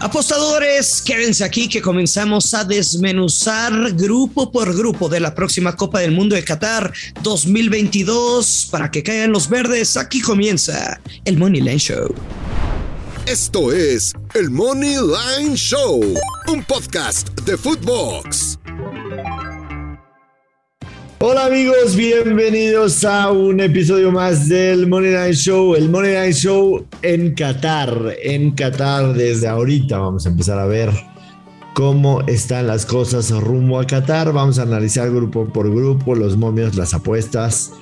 Apostadores, quédense aquí que comenzamos a desmenuzar grupo por grupo de la próxima Copa del Mundo de Qatar 2022 para que caigan los verdes. Aquí comienza el Money Line Show. Esto es el Money Line Show, un podcast de Footbox. Hola amigos, bienvenidos a un episodio más del Money Night Show, el Money Night Show en Qatar, en Qatar desde ahorita. Vamos a empezar a ver cómo están las cosas rumbo a Qatar, vamos a analizar grupo por grupo, los momios, las apuestas,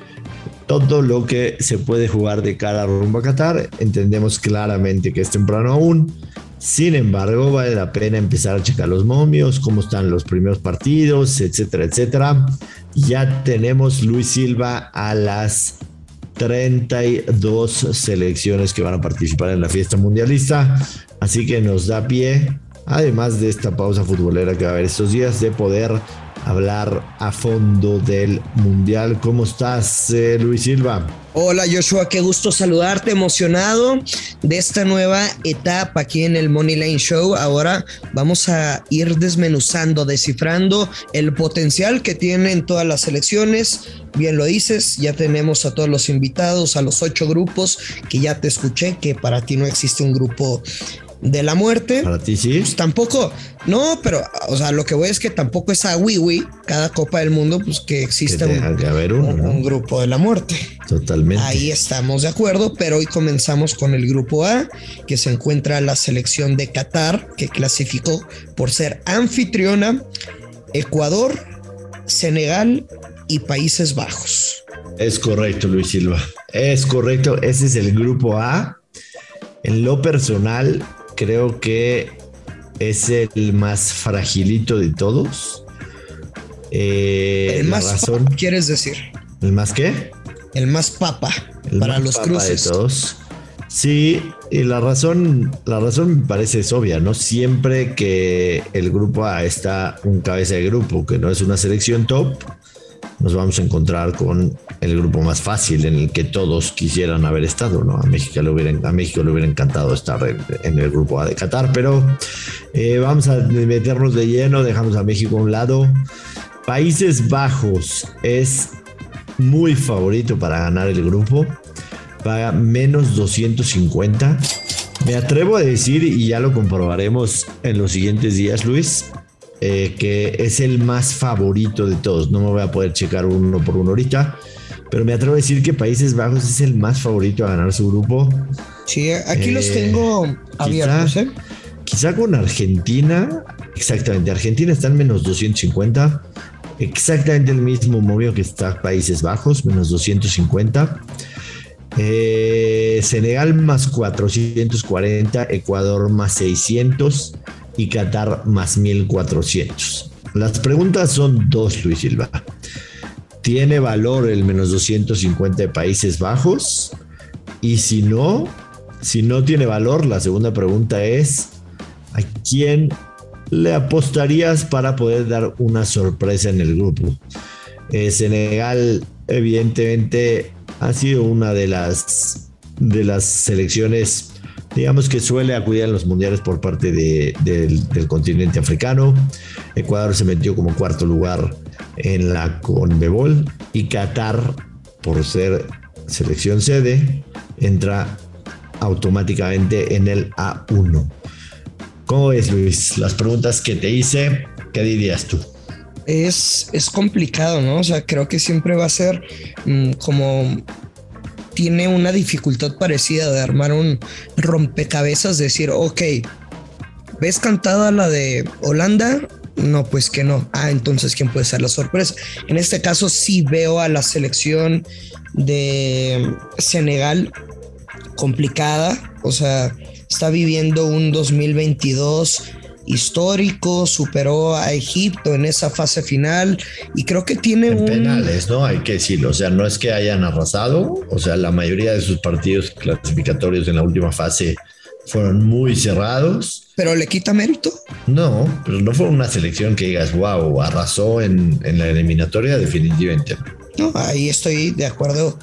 todo lo que se puede jugar de cara rumbo a Qatar, entendemos claramente que es temprano aún, sin embargo, vale la pena empezar a checar los momios, cómo están los primeros partidos, etcétera, etcétera. Ya tenemos Luis Silva a las 32 selecciones que van a participar en la fiesta mundialista. Así que nos da pie, además de esta pausa futbolera que va a haber estos días, de poder hablar a fondo del Mundial. ¿Cómo estás, eh, Luis Silva? Hola Joshua, qué gusto saludarte, emocionado de esta nueva etapa aquí en el Money Lane Show. Ahora vamos a ir desmenuzando, descifrando el potencial que tienen todas las selecciones. Bien lo dices, ya tenemos a todos los invitados, a los ocho grupos, que ya te escuché que para ti no existe un grupo de la muerte. Para ti sí. Pues tampoco, no, pero, o sea, lo que voy es que tampoco es a Wii cada Copa del Mundo, pues que existe un, grupo de la muerte. Totalmente. Ahí estamos de acuerdo, pero hoy comenzamos con el grupo A, que se encuentra la selección de Qatar, que clasificó por ser anfitriona, Ecuador, Senegal y Países Bajos. Es correcto, Luis Silva. Es correcto. Ese es el grupo A. En lo personal, creo que es el más fragilito de todos. Eh, el más razón, quieres decir. ¿El más qué? El más papa para los cruces. De todos. Sí, y la razón, la razón me parece es obvia, ¿no? Siempre que el grupo A está un cabeza de grupo, que no es una selección top, nos vamos a encontrar con el grupo más fácil en el que todos quisieran haber estado, ¿no? A México le hubiera, a México le hubiera encantado estar en, el grupo A de Qatar, pero eh, vamos a meternos de lleno, dejamos a México a un lado. Países Bajos es muy favorito para ganar el grupo, paga menos 250. Me atrevo a decir, y ya lo comprobaremos en los siguientes días, Luis, eh, que es el más favorito de todos. No me voy a poder checar uno por uno ahorita, pero me atrevo a decir que Países Bajos es el más favorito a ganar su grupo. Sí, aquí los eh, tengo abiertos. Quizá, ¿eh? quizá con Argentina, exactamente, Argentina está en menos 250. Exactamente el mismo movimiento que está Países Bajos, menos 250. Senegal más 440, Ecuador más 600, y Qatar más 1400. Las preguntas son dos, Luis Silva. ¿Tiene valor el menos 250 de Países Bajos? Y si no, si no tiene valor, la segunda pregunta es, ¿a quién le apostarías para poder dar una sorpresa en el grupo? Eh, Senegal, evidentemente, ha sido una de las, de las selecciones digamos que suele acudir a los mundiales por parte del, continente africano. Ecuador se metió como cuarto lugar en la Conmebol y Qatar, por ser selección sede, entra automáticamente en el A1. ¿Cómo es, Luis? Las preguntas que te hice, ¿qué dirías tú? Es, es complicado, ¿no? O sea, creo que siempre va a ser mm, como tiene una dificultad parecida de armar un rompecabezas, decir, ok, ¿ves cantada la de Holanda? No, pues que no. Ah, entonces, ¿quién puede ser la sorpresa? En este caso, sí veo a la selección de Senegal complicada. O sea, está viviendo un 2022 histórico, superó a Egipto en esa fase final y creo que tiene un... penales, ¿no? Hay que decirlo, o sea, no es que hayan arrasado, o sea, la mayoría de sus partidos clasificatorios en la última fase fueron muy cerrados. ¿Pero le quita mérito? No, pero no fue una selección que digas, wow, arrasó en, en la eliminatoria definitivamente. No, ahí estoy de acuerdo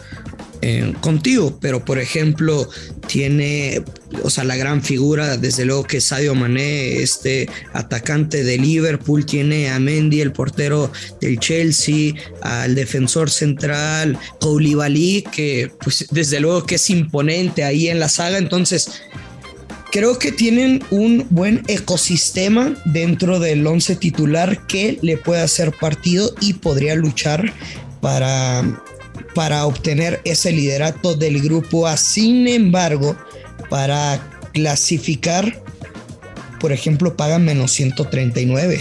eh, contigo, pero por ejemplo, tiene, o sea, la gran figura, desde luego que Sadio Mané, este atacante de Liverpool, tiene a Mendy, el portero del Chelsea, al defensor central, Koulibaly, que pues desde luego que es imponente ahí en la saga, entonces creo que tienen un buen ecosistema dentro del once titular que le puede hacer partido y podría luchar para para obtener ese liderato del grupo A. Sin embargo, para clasificar, por ejemplo, pagan menos 139.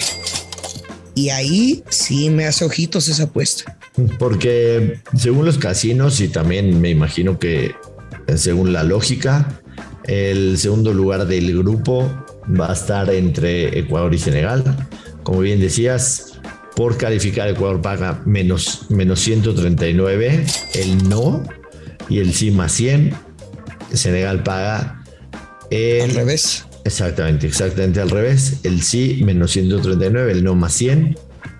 Y ahí sí me hace ojitos esa apuesta. Porque según los casinos y también me imagino que según la lógica, el segundo lugar del grupo va a estar entre Ecuador y Senegal. Como bien decías, por calificar Ecuador paga menos, menos 139, el no y el sí más 100. Senegal paga el, al revés. Exactamente, exactamente al revés. El sí menos 139, el no más 100.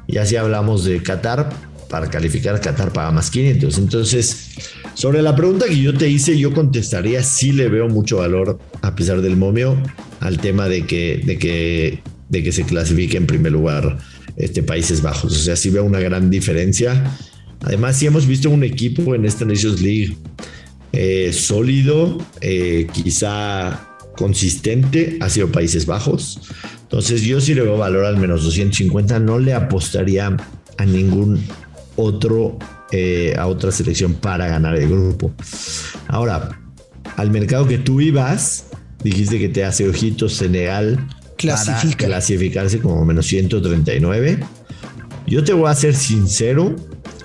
Y así hablamos de Qatar. Para calificar, Qatar paga más 500. Entonces, sobre la pregunta que yo te hice, yo contestaría sí le veo mucho valor, a pesar del momio, al tema de que, de que, de que se clasifique en primer lugar este, Países Bajos. O sea, sí veo una gran diferencia. Además, sí hemos visto un equipo en esta Nations League eh, sólido, eh, quizá consistente, ha sido Países Bajos. Entonces, yo sí le veo valor al menos 250. No le apostaría a ningún otro, eh, a otra selección para ganar el grupo. Ahora, al mercado que tú ibas, dijiste que te hace ojitos Senegal Clasifica. clasificarse como menos 139. Yo te voy a ser sincero,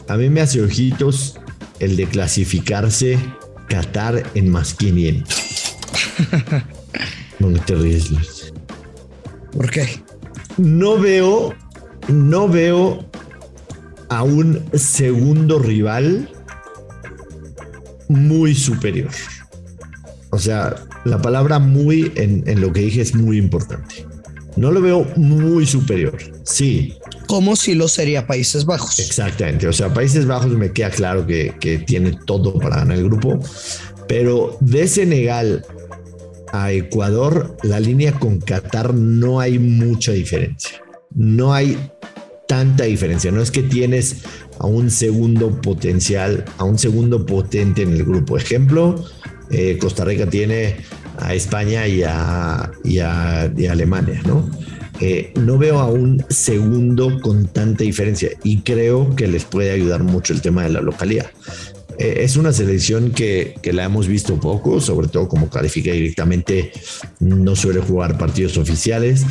a mí me hace ojitos el de clasificarse Qatar en más 500. no te ríes, Luis. ¿Por qué? No veo, no veo a un segundo rival muy superior. O sea, la palabra muy en, en, lo que dije es muy importante. No lo veo muy superior. Sí. Como si lo sería Países Bajos. Exactamente. O sea, Países Bajos me queda claro que, que tiene todo para ganar el grupo. Pero de Senegal a Ecuador, la línea con Qatar no hay mucha diferencia. No hay tanta diferencia. No es que tienes a un segundo potencial, a un segundo potente en el grupo. Ejemplo, eh, Costa Rica tiene a España y a, y a, Alemania, ¿no? Eh, no veo a un segundo con tanta diferencia y creo que les puede ayudar mucho el tema de la localidad. Eh, es una selección que, que, la hemos visto poco, sobre todo como califica directamente, no suele jugar partidos oficiales.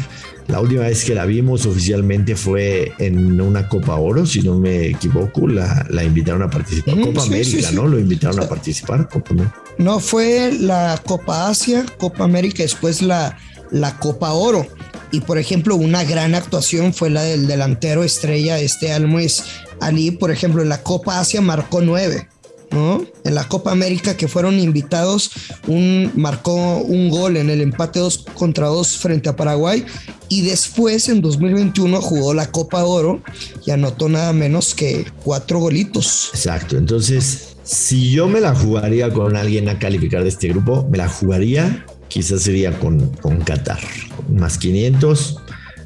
La última vez que la vimos oficialmente fue en una Copa Oro, si no me equivoco, la, la invitaron a participar. Copa América, ¿no? Lo invitaron a participar. Copa no, fue la Copa Asia, Copa América, después la, la Copa Oro. Y por ejemplo, una gran actuación fue la del delantero estrella, este Almuiz Ali, por ejemplo, en la Copa Asia marcó nueve. En la Copa América que fueron invitados, un, marcó un gol en el empate 2 contra 2 frente a Paraguay y después en 2021 jugó la Copa Oro y anotó nada menos que cuatro golitos. Exacto, entonces si yo me la jugaría con alguien a calificar de este grupo, me la jugaría, quizás sería con, con Qatar. Más 500,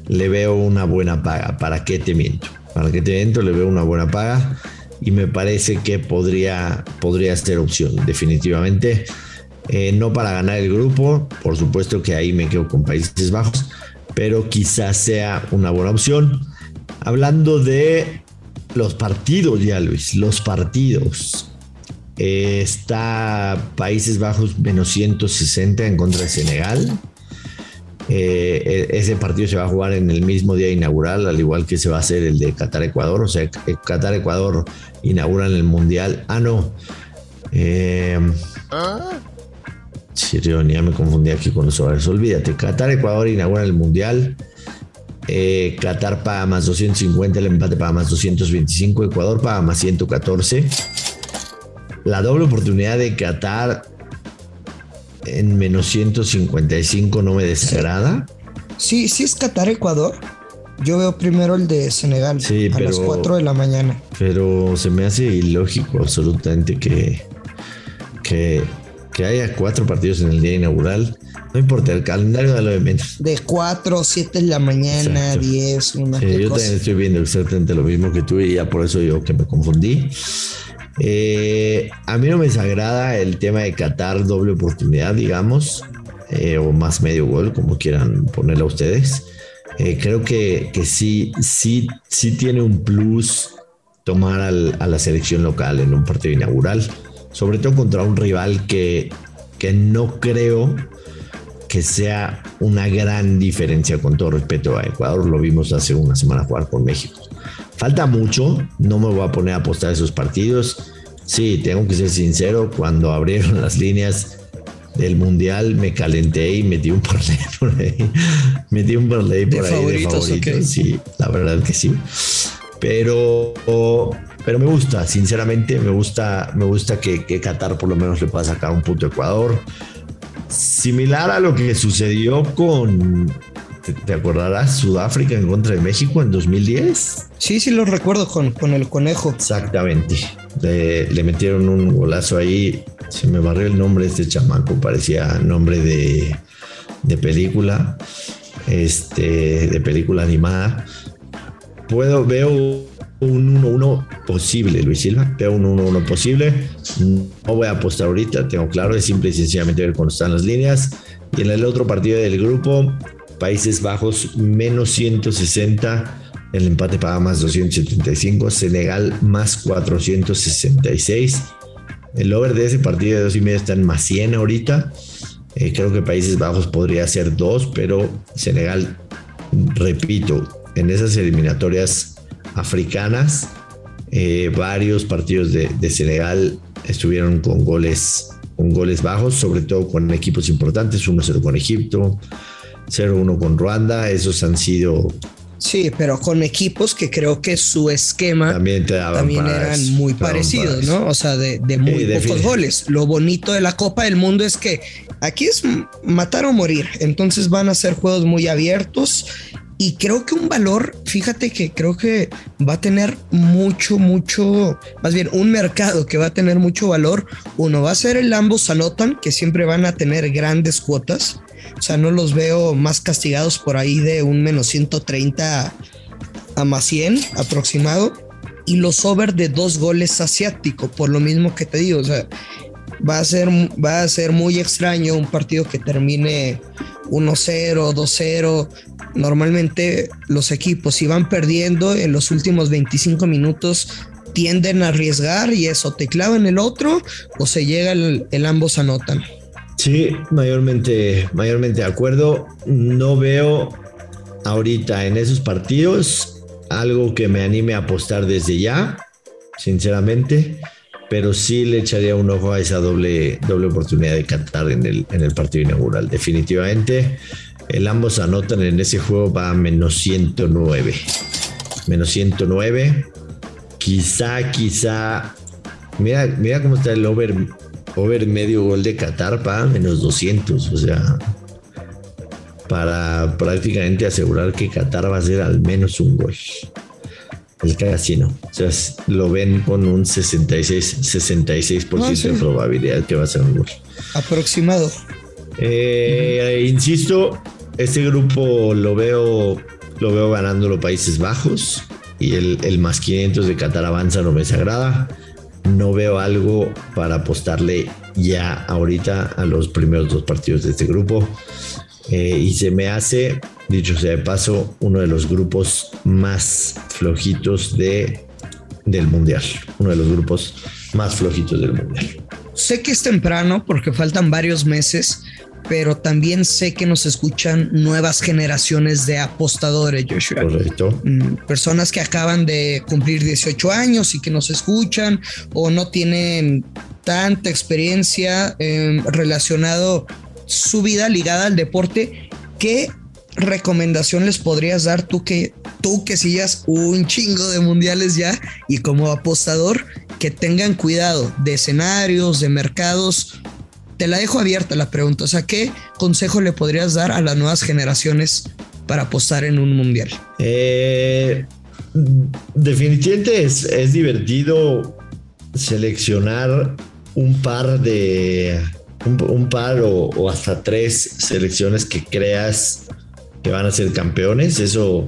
le veo una buena paga. ¿Para qué te miento? ¿Para qué te miento? Le veo una buena paga y me parece que podría, podría ser opción, definitivamente. Eh, no para ganar el grupo, por supuesto que ahí me quedo con Países Bajos, pero quizás sea una buena opción. Hablando de los partidos ya, Luis, los partidos. Eh, está Países Bajos menos 160 en contra de Senegal. Eh, e-, ese partido se va a jugar en el mismo día inaugural, al igual que se va a hacer el de Qatar-Ecuador. O sea, Qatar-Ecuador inauguran el Mundial. Ah, no. Eh, ya me confundí aquí con los horarios. Olvídate. Qatar-Ecuador inaugura el Mundial. Eh, Qatar paga más 250, el empate paga más 225, Ecuador paga más 114 la doble oportunidad de Qatar en menos 155 no me desagrada. Sí, sí es Qatar-Ecuador. Yo veo primero el de Senegal a las 4 de la mañana. Pero se me hace ilógico absolutamente que, que, que haya cuatro partidos en el día inaugural. No importa, el calendario da lo de menos. De 4, 7 de la mañana, 10, una sí, Yo también estoy viendo exactamente lo mismo que tú y ya por eso yo que me confundí. Eh, a mí no me desagrada el tema de Qatar doble oportunidad, digamos, eh, o más medio gol, como quieran ponerlo ustedes. Eh, creo que, que, sí, sí, sí tiene un plus tomar al, a la selección local en un partido inaugural, sobre todo contra un rival que, que no creo que sea una gran diferencia con todo respeto a Ecuador. Lo vimos hace una semana jugar con México. Falta mucho, no me voy a poner a apostar esos partidos. Sí, tengo que ser sincero, cuando abrieron las líneas del mundial me calenté y metí un parlay por ahí. metí un parlay por ahí de favoritos. Sí, la verdad que sí. Pero, pero me gusta, sinceramente, me gusta, me gusta que, que Qatar por lo menos le pueda sacar un punto a Ecuador Similar a lo que sucedió con, ¿te, acordarás? Sudáfrica en contra de México en 2010. Sí, sí, lo recuerdo con, con el conejo. Exactamente. Le, metieron un golazo ahí. Se me barrió el nombre de este chamaco, parecía nombre de, de película, este, de película animada. Puedo, veo un 1-1 posible, Luis Silva. Veo un 1-1 posible. No voy a apostar ahorita, tengo claro, es simple y sencillamente ver cuándo están las líneas. Y en el otro partido del grupo, Países Bajos menos 160, el empate paga más 275, Senegal más 466. El over de ese partido de dos y media está en más 100 ahorita. Eh, creo que Países Bajos podría ser 2, pero Senegal, repito, en esas eliminatorias africanas. Eh, varios partidos de, Senegal estuvieron con goles, con goles bajos, sobre todo con equipos importantes, 1-0 con Egipto, 0-1 con Ruanda, esos han sido... Sí, pero con equipos que creo que su esquema también, eran muy parecidos, ¿no? O sea, de, muy pocos goles. Lo bonito de la Copa del Mundo es que aquí es matar o morir, entonces van a ser juegos muy abiertos y creo que un valor, fíjate que creo que va a tener mucho, mucho, más bien un mercado que va a tener mucho valor. Uno va a ser el ambos anotan, que siempre van a tener grandes cuotas. O sea, no los veo más castigados por ahí de un menos 130 a más 100 aproximado. Y los over de dos goles asiático, por lo mismo que te digo. O sea, va a ser, va a ser muy extraño un partido que termine 1-0, 2-0. Normalmente los equipos si van perdiendo en los últimos 25 minutos tienden a arriesgar y eso te clavan el otro o se llega el, ambos anotan. Sí, mayormente, mayormente de acuerdo. No veo ahorita en esos partidos algo que me anime a apostar desde ya, sinceramente pero sí le echaría un ojo a esa doble, doble oportunidad de Qatar en el, en el partido inaugural. Definitivamente, el ambos anotan en ese juego va a menos 109. Menos 109. Quizá, quizá. Mira, mira cómo está el over, over medio gol de Qatar para menos 200. O sea, para prácticamente asegurar que Qatar va a ser al menos un gol el casino. O sea, lo ven con un 66, 66% ah, de probabilidad que va a ser un gol. Aproximado. Eh, insisto, este grupo lo veo, lo veo ganando los Países Bajos y el, el más 500 de Qatar avanza no me desagrada. No veo algo para apostarle ya ahorita a los primeros dos partidos de este grupo. Eh, y se me hace, dicho sea de paso, uno de los grupos más flojitos de, del Mundial. Uno de los grupos más flojitos del Mundial. Sé que es temprano porque faltan varios meses, pero también sé que nos escuchan nuevas generaciones de apostadores, Joshua. Correcto. Mm, personas que acaban de cumplir 18 años y que nos escuchan o no tienen tanta experiencia eh, relacionado su vida ligada al deporte, ¿qué recomendación les podrías dar tú que tú que sigas un chingo de mundiales ya y como apostador que tengan cuidado de escenarios, de mercados? Te la dejo abierta la pregunta, o sea, ¿qué consejo le podrías dar a las nuevas generaciones para apostar en un mundial? Eh, definitivamente es, divertido seleccionar un par de un, par o, hasta tres selecciones que creas que van a ser campeones. Eso,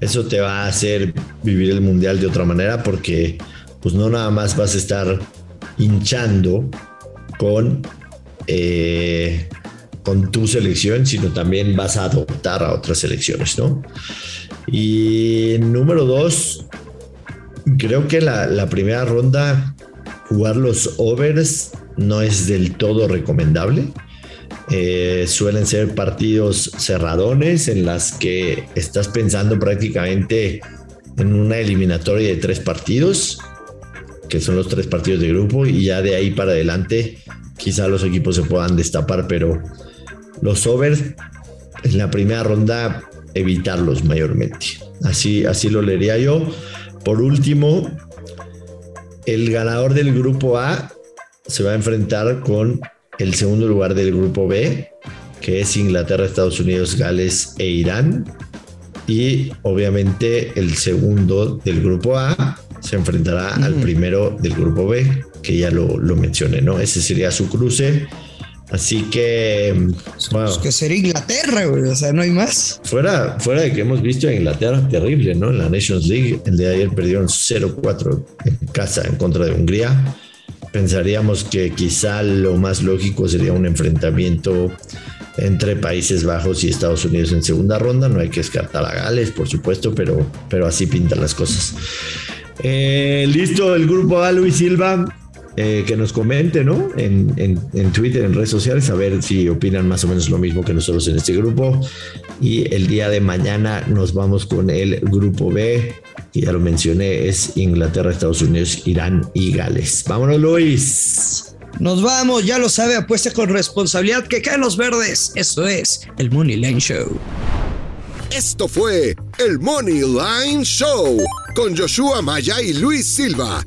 eso te va a hacer vivir el mundial de otra manera porque pues no nada más vas a estar hinchando con, eh, con tu selección, sino también vas a adoptar a otras selecciones, ¿no? Y número dos, creo que la, primera ronda, jugar los overs no es del todo recomendable. Eh, suelen ser partidos cerradones en las que estás pensando prácticamente en una eliminatoria de tres partidos, que son los tres partidos de grupo, y ya de ahí para adelante quizá los equipos se puedan destapar, pero los overs en la primera ronda evitarlos mayormente. Así, así lo leería yo. Por último, el ganador del grupo A se va a enfrentar con el segundo lugar del grupo B, que es Inglaterra, Estados Unidos, Gales e Irán. Y obviamente el segundo del grupo A se enfrentará al primero del grupo B, que ya lo, lo, mencioné, ¿no? Ese sería su cruce. Así que. Bueno, que sería Inglaterra, o sea, no hay más. Fuera, fuera de que hemos visto a Inglaterra terrible, ¿no? En la Nations League, el de ayer perdieron 0-4 en casa en contra de Hungría pensaríamos que quizá lo más lógico sería un enfrentamiento entre Países Bajos y Estados Unidos en segunda ronda. No hay que descartar a Gales, por supuesto, pero, pero así pintan las cosas. Eh, listo, el grupo A, Luis Silva. Eh, que nos comente, ¿no? En, en, Twitter, en redes sociales, a ver si opinan más o menos lo mismo que nosotros en este grupo. Y el día de mañana nos vamos con el grupo B, que ya lo mencioné, es Inglaterra, Estados Unidos, Irán y Gales. Vámonos, Luis. Nos vamos, ya lo sabe, apuesta con responsabilidad que caen los verdes. Eso es el Money Line Show. Esto fue el Money Line Show con Joshua Maya y Luis Silva